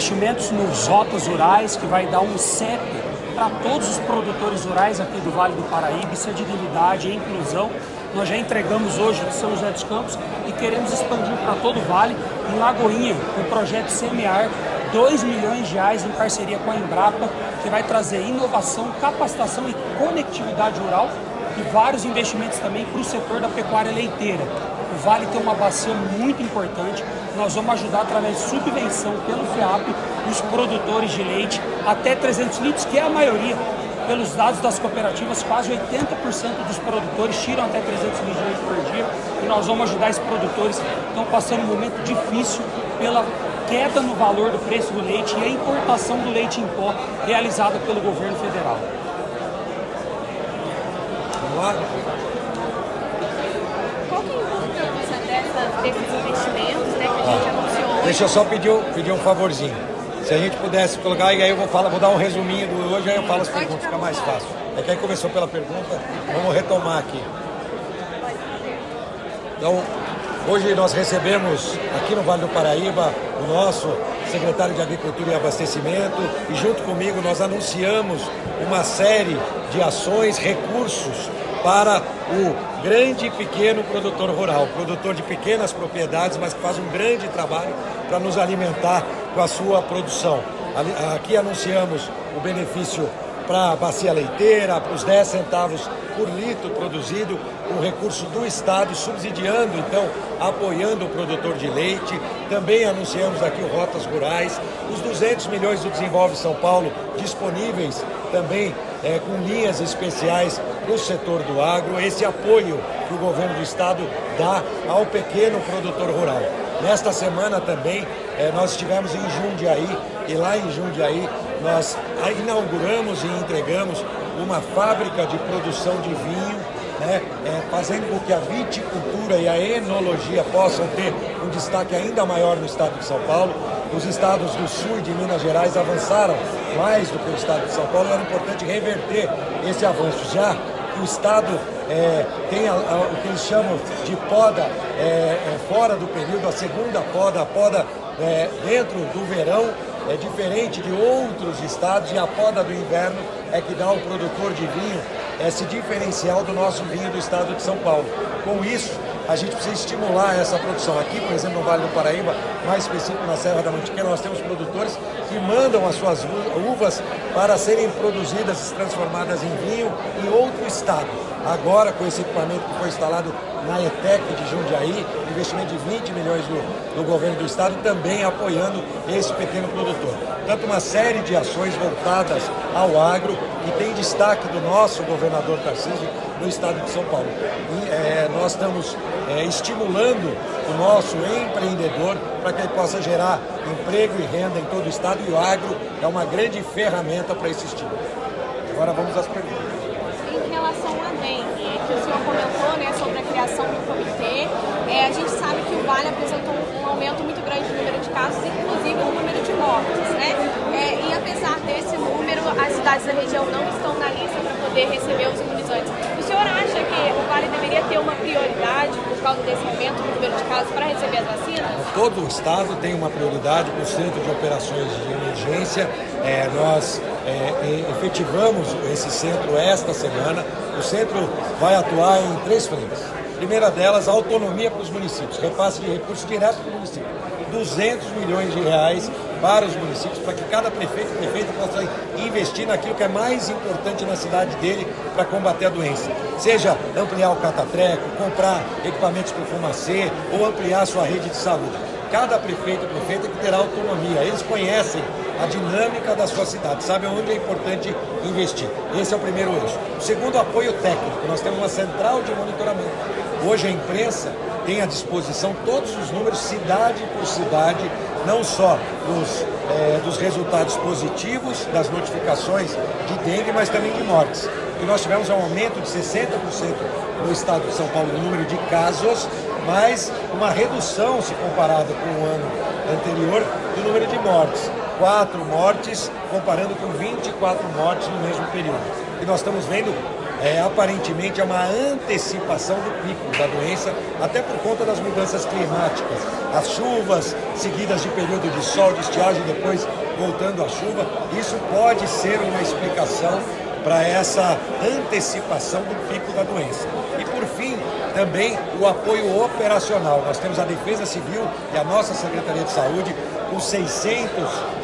investimentos nos rotas rurais, que vai dar um CEP para todos os produtores rurais aqui do Vale do Paraíba, isso é de dignidade e inclusão. Nós já entregamos hoje de São José dos Campos e queremos expandir para todo o Vale. Em Lagoinha, o projeto Semear, 2 milhões de reais em parceria com a Embrapa, que vai trazer inovação, capacitação e conectividade rural e vários investimentos também para o setor da pecuária leiteira. Vale tem uma bacia muito importante, nós vamos ajudar através de subvenção pelo FEAP os produtores de leite até 300 litros, que é a maioria. Pelos dados das cooperativas, quase 80% dos produtores tiram até 300 litros de leite por dia e nós vamos ajudar esses produtores que estão passando um momento difícil pela queda no valor do preço do leite e a importação do leite em pó realizada pelo governo federal. Qual que é a importância dessa, desses investimentos né, que a gente ah, anunciou hoje? Deixa eu só pedir, pedir um favorzinho. Se a gente pudesse colocar, e aí eu vou, falar, vou dar um resuminho do hoje, aí eu falo as perguntas, fica mais fácil. É que aí começou pela pergunta, vamos retomar aqui. Então, hoje nós recebemos aqui no Vale do Paraíba o nosso secretário de Agricultura e Abastecimento e junto comigo nós anunciamos uma série de ações, recursos para o grande e pequeno produtor rural, produtor de pequenas propriedades, mas que faz um grande trabalho para nos alimentar com a sua produção. Aqui anunciamos o benefício para a bacia leiteira, para os 10 centavos por litro produzido, com recurso do Estado, subsidiando, então, apoiando o produtor de leite. Também anunciamos aqui o Rotas Rurais, os 200 milhões do Desenvolve São Paulo disponíveis também é, com linhas especiais o setor do agro, esse apoio que o governo do estado dá ao pequeno produtor rural. Nesta semana também é, nós estivemos em Jundiaí e lá em Jundiaí nós inauguramos e entregamos uma fábrica de produção de vinho, né, é, fazendo com que a viticultura e a enologia possam ter um destaque ainda maior no estado de São Paulo. Os estados do sul e de Minas Gerais avançaram mais do que o estado de São Paulo, era importante reverter esse avanço já que o estado é, tem a, o que eles chamam de poda é, é, fora do período, a segunda poda, a poda é, dentro do verão, é diferente de outros estados e a poda do inverno é que dá ao produtor de vinho esse diferencial do nosso vinho do estado de São Paulo. Com isso, a gente precisa estimular essa produção. Aqui, por exemplo, no Vale do Paraíba, mais específico na Serra da Mantiqueira, nós temos produtores que mandam as suas uvas para serem produzidas e transformadas em vinho em outro estado. Agora, com esse equipamento que foi instalado na ETEC de Jundiaí, investimento de 20 milhões do, do governo do estado, também apoiando esse pequeno produtor. Portanto, uma série de ações voltadas ao agro que tem destaque do nosso governador Tarcísio no estado de São Paulo. E, é, nós estamos é, estimulando o nosso empreendedor para que ele possa gerar emprego e renda em todo o estado e o agro é uma grande ferramenta para esse estímulo. Agora vamos às perguntas. Em relação à dengue, que o senhor comentou sobre a criação do comitê, é, a gente sabe que o Vale apresentou um aumento muito grande no número de casos, inclusive no número de mortes. Né? É, e apesar desse número, as cidades da região não estão na lista para poder receber os imunizantes. O senhor acha que o Vale deveria ter uma prioridade por causa desse aumento no número de casos para receber as vacinas? Todo o estado tem uma prioridade com o Centro de Operações de Emergência. É, nós é, efetivamos esse centro esta semana. O centro vai atuar em três frentes. Primeira delas, autonomia para os municípios, repasse de recursos direto para o município. 200 milhões de reais para os municípios, para que cada prefeito e prefeita possa investir naquilo que é mais importante na cidade dele para combater a doença. Seja ampliar o catatreco, comprar equipamentos para fumacê ou ampliar a sua rede de saúde. Cada prefeito e prefeita que terá autonomia, eles conhecem a dinâmica da sua cidade, sabem onde é importante investir. Esse é o primeiro eixo. O segundo, apoio técnico. Nós temos uma central de monitoramento. Hoje a imprensa tem à disposição todos os números, cidade por cidade, não só dos, é, dos resultados positivos, das notificações de dengue, mas também de mortes. E nós tivemos um aumento de 60% no estado de São Paulo no número de casos, mas uma redução, se comparada com o ano anterior, do número de mortes. Quatro mortes, comparando com 24 mortes no mesmo período. E nós estamos vendo é, aparentemente é uma antecipação do pico da doença, até por conta das mudanças climáticas. As chuvas seguidas de período de sol, de estiagem, depois voltando à chuva, isso pode ser uma explicação para essa antecipação do pico da doença. E por fim, também o apoio operacional. Nós temos a Defesa Civil e a nossa Secretaria de Saúde com 600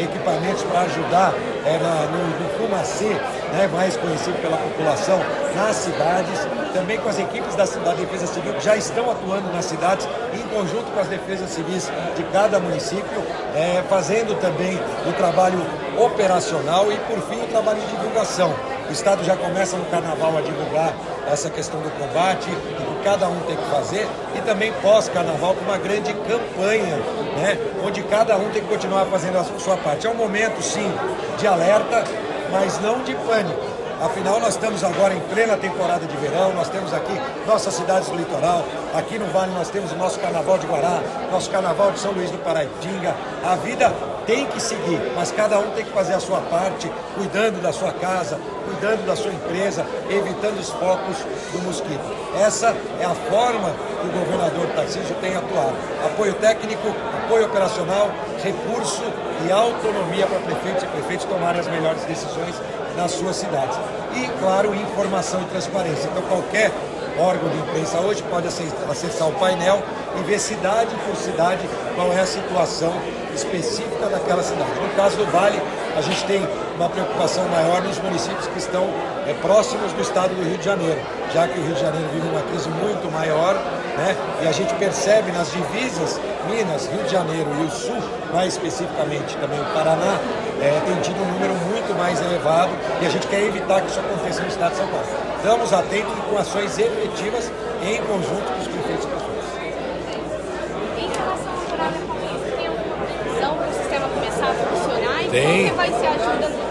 equipamentos para ajudar é, na, no, no Fumacê, né, mais conhecido pela população, nas cidades, também com as equipes da, da Defesa Civil que já estão atuando nas cidades, em conjunto com as defesas civis de cada município, é, fazendo também o trabalho operacional e, por fim, o trabalho de divulgação. O Estado já começa no Carnaval a divulgar essa questão do combate, o que cada um tem que fazer, e também pós-Carnaval com uma grande campanha, né, onde cada um tem que continuar fazendo a sua parte. É um momento, sim, de alerta, mas não de pânico. Afinal, nós estamos agora em plena temporada de verão, nós temos aqui nossas cidades do litoral, aqui no Vale nós temos o nosso Carnaval de Guará, nosso Carnaval de São Luís do Paraitinga. A vida tem que seguir, mas cada um tem que fazer a sua parte, cuidando da sua casa, cuidando da sua empresa, evitando os focos do mosquito. Essa é a forma que o governador Tarcísio tem atuado. Apoio técnico, apoio operacional, recurso e autonomia para prefeitos e prefeitos tomarem as melhores decisões nas suas cidades. E, claro, informação e transparência. Então, qualquer órgão de imprensa hoje pode acessar o painel e ver cidade por cidade qual é a situação específica daquela cidade. No caso do Vale, a gente tem uma preocupação maior nos municípios que estão é, próximos do estado do Rio de Janeiro, já que o Rio de Janeiro vive uma crise muito maior, né? E a gente percebe nas divisas, Minas, Rio de Janeiro e o Sul, mais especificamente também o Paraná, é, tem tido um número muito mais elevado e a gente quer evitar que isso aconteça no estado de São Paulo. Estamos atentos com ações efetivas em conjunto com os prefeitos e prefeitos. Tem. Como vai ser a ajuda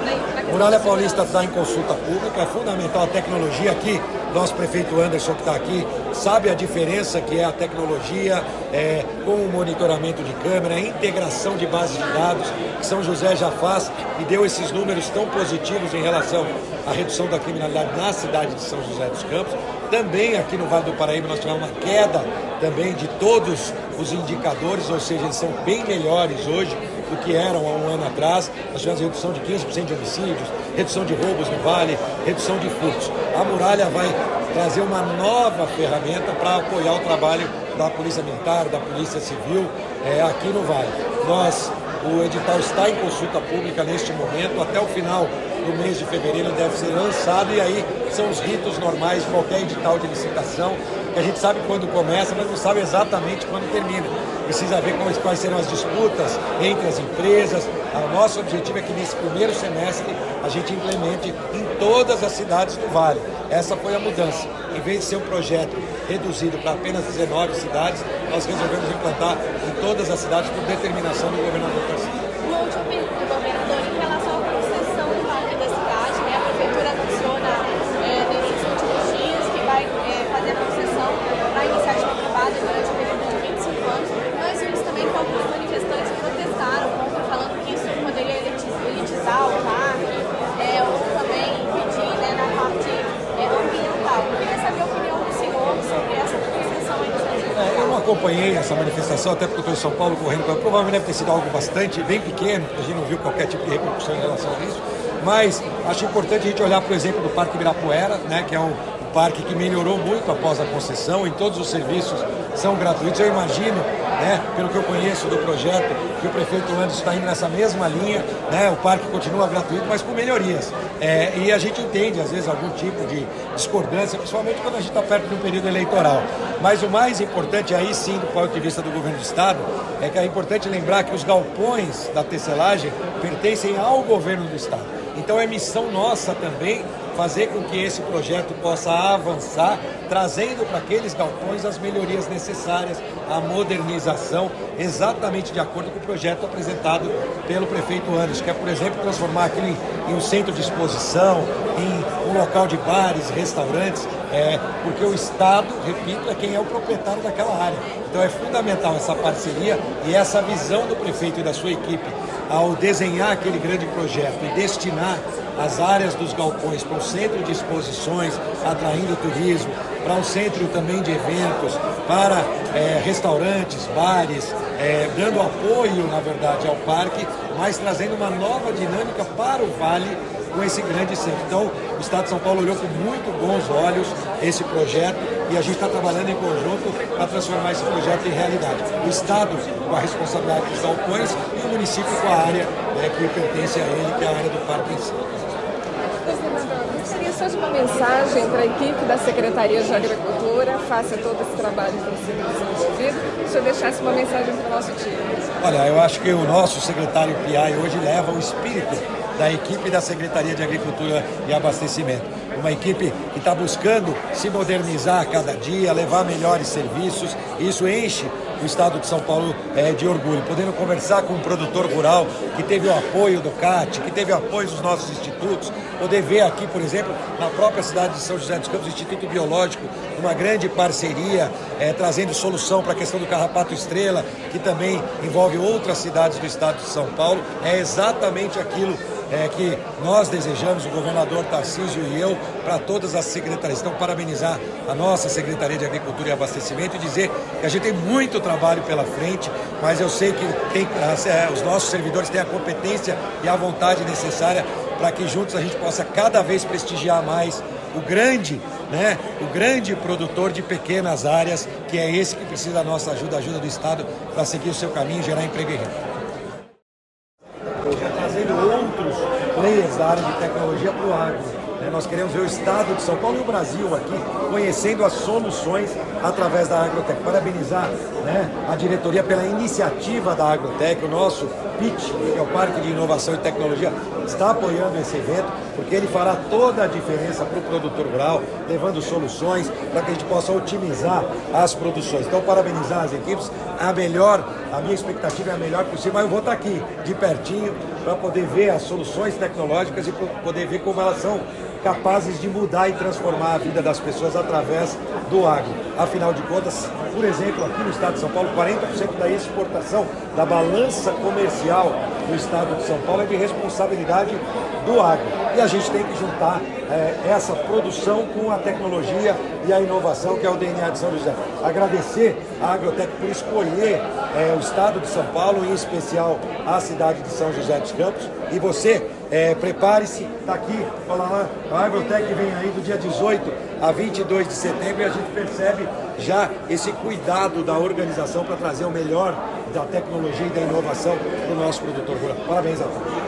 Muralha Paulista está em consulta pública, é fundamental a tecnologia aqui. Nosso prefeito Anderson, que está aqui, sabe a diferença que é a tecnologia é, com o monitoramento de câmera, a integração de bases de dados, que São José já faz e deu esses números tão positivos em relação à redução da criminalidade na cidade de São José dos Campos. Também aqui no Vale do Paraíba nós tivemos uma queda também de todos os indicadores, ou seja, eles são bem melhores hoje do que eram há um ano atrás. Nós tivemos redução de 15% de homicídios, redução de roubos no Vale, redução de furtos. A muralha vai trazer uma nova ferramenta para apoiar o trabalho da Polícia Militar, da Polícia Civil é, aqui no Vale. Nós, o edital está em consulta pública neste momento, até o final do mês de fevereiro deve ser lançado e aí são os ritos normais de qualquer edital de licitação, a gente sabe quando começa, mas não sabe exatamente quando termina precisa ver quais, quais serão as disputas entre as empresas. O nosso objetivo é que nesse primeiro semestre a gente implemente em todas as cidades do Vale. Essa foi a mudança. Em vez de ser um projeto reduzido para apenas 19 cidades, nós resolvemos implantar em todas as cidades por determinação do governador Tarcísio. Manifestação, até porque estou em São Paulo correndo, provavelmente deve ter sido algo bastante, bem pequeno, a gente não viu qualquer tipo de repercussão em relação a isso, mas acho importante a gente olhar, por exemplo, do Parque Ibirapuera, né, que é um, um parque que melhorou muito após a concessão, e todos os serviços são gratuitos. Eu imagino né, pelo que eu conheço do projeto, que o prefeito Anderson está indo nessa mesma linha, né, o parque continua gratuito, mas com melhorias. É, e a gente entende, às vezes, algum tipo de discordância, principalmente quando a gente está perto de um período eleitoral. Mas o mais importante, aí sim, do ponto de vista do governo do Estado, é que é importante lembrar que os galpões da tecelagem pertencem ao governo do Estado. Então é missão nossa também fazer com que esse projeto possa avançar, trazendo para aqueles galpões as melhorias necessárias, a modernização, exatamente de acordo com o projeto apresentado pelo prefeito Anderson, que é, por exemplo, transformar aquilo em, um centro de exposição, em um local de bares, restaurantes, é, porque o Estado, repito, é quem é o proprietário daquela área. Então é fundamental essa parceria e essa visão do prefeito e da sua equipe ao desenhar aquele grande projeto e destinar as áreas dos galpões para um centro de exposições, atraindo turismo, para um centro também de eventos, para é, restaurantes, bares, é, dando apoio, na verdade, ao parque, mas trazendo uma nova dinâmica para o Vale com esse grande centro. Então, o Estado de São Paulo olhou com muito bons olhos esse projeto e a gente está trabalhando em conjunto para transformar esse projeto em realidade. O Estado com a responsabilidade dos galpões e o município com a área né, que pertence a ele, que é a área do parque em si. Gostaria só de uma mensagem para a equipe da Secretaria de Agricultura, faça todo esse trabalho que tem sido desenvolvido. Se eu deixasse uma mensagem para o nosso time. Olha, eu acho que o nosso secretário PI hoje leva o espírito da equipe da Secretaria de Agricultura e Abastecimento. Uma equipe que está buscando se modernizar a cada dia, levar melhores serviços. Isso enche o estado de São Paulo é, de orgulho, podendo conversar com um produtor rural que teve o apoio do CAT, que teve o apoio dos nossos institutos, poder ver aqui, por exemplo, na própria cidade de São José dos Campos, o Instituto Biológico, uma grande parceria, é, trazendo solução para a questão do carrapato estrela, que também envolve outras cidades do estado de São Paulo, é exatamente aquilo é, que nós desejamos, o governador Tarcísio e eu, para todas as secretarias. Então, parabenizar a nossa Secretaria de Agricultura e Abastecimento e dizer que a gente tem muito trabalho pela frente, mas eu sei que tem, é, os nossos servidores têm a competência e a vontade necessária para que juntos a gente possa cada vez prestigiar mais o grande, né, o grande produtor de pequenas áreas, que é esse que precisa da nossa ajuda, ajuda do Estado, para seguir o seu caminho e gerar emprego e renda. Trazendo outros da área de tecnologia para o agro. Né? Nós queremos ver o Estado de São Paulo e o Brasil aqui conhecendo as soluções através da Agrotec. Parabenizar né, a diretoria pela iniciativa da Agrotec, o nosso PIT, que é o Parque de Inovação e Tecnologia, está apoiando esse evento, porque ele fará toda a diferença para o produtor rural, levando soluções para que a gente possa otimizar as produções. Então, parabenizar as equipes, a melhor, a minha expectativa é a melhor possível, mas eu vou estar aqui de pertinho para poder ver as soluções tecnológicas e poder ver como elas são capazes de mudar e transformar a vida das pessoas através do agro. Afinal de contas, por exemplo, aqui no estado de São Paulo, 40% da exportação da balança comercial do estado de São Paulo é de responsabilidade do agro. E a gente tem que juntar é, essa produção com a tecnologia e a inovação, que é o DNA de São José. Agradecer a Agrotec por escolher é, o estado de São Paulo, em especial a cidade de São José dos Campos. E você, é, prepare-se, está aqui, fala lá, a Agrotec vem aí do dia 18 a 22 de setembro e a gente percebe já esse cuidado da organização para trazer o melhor da tecnologia e da inovação para o nosso produtor rural. Parabéns a todos.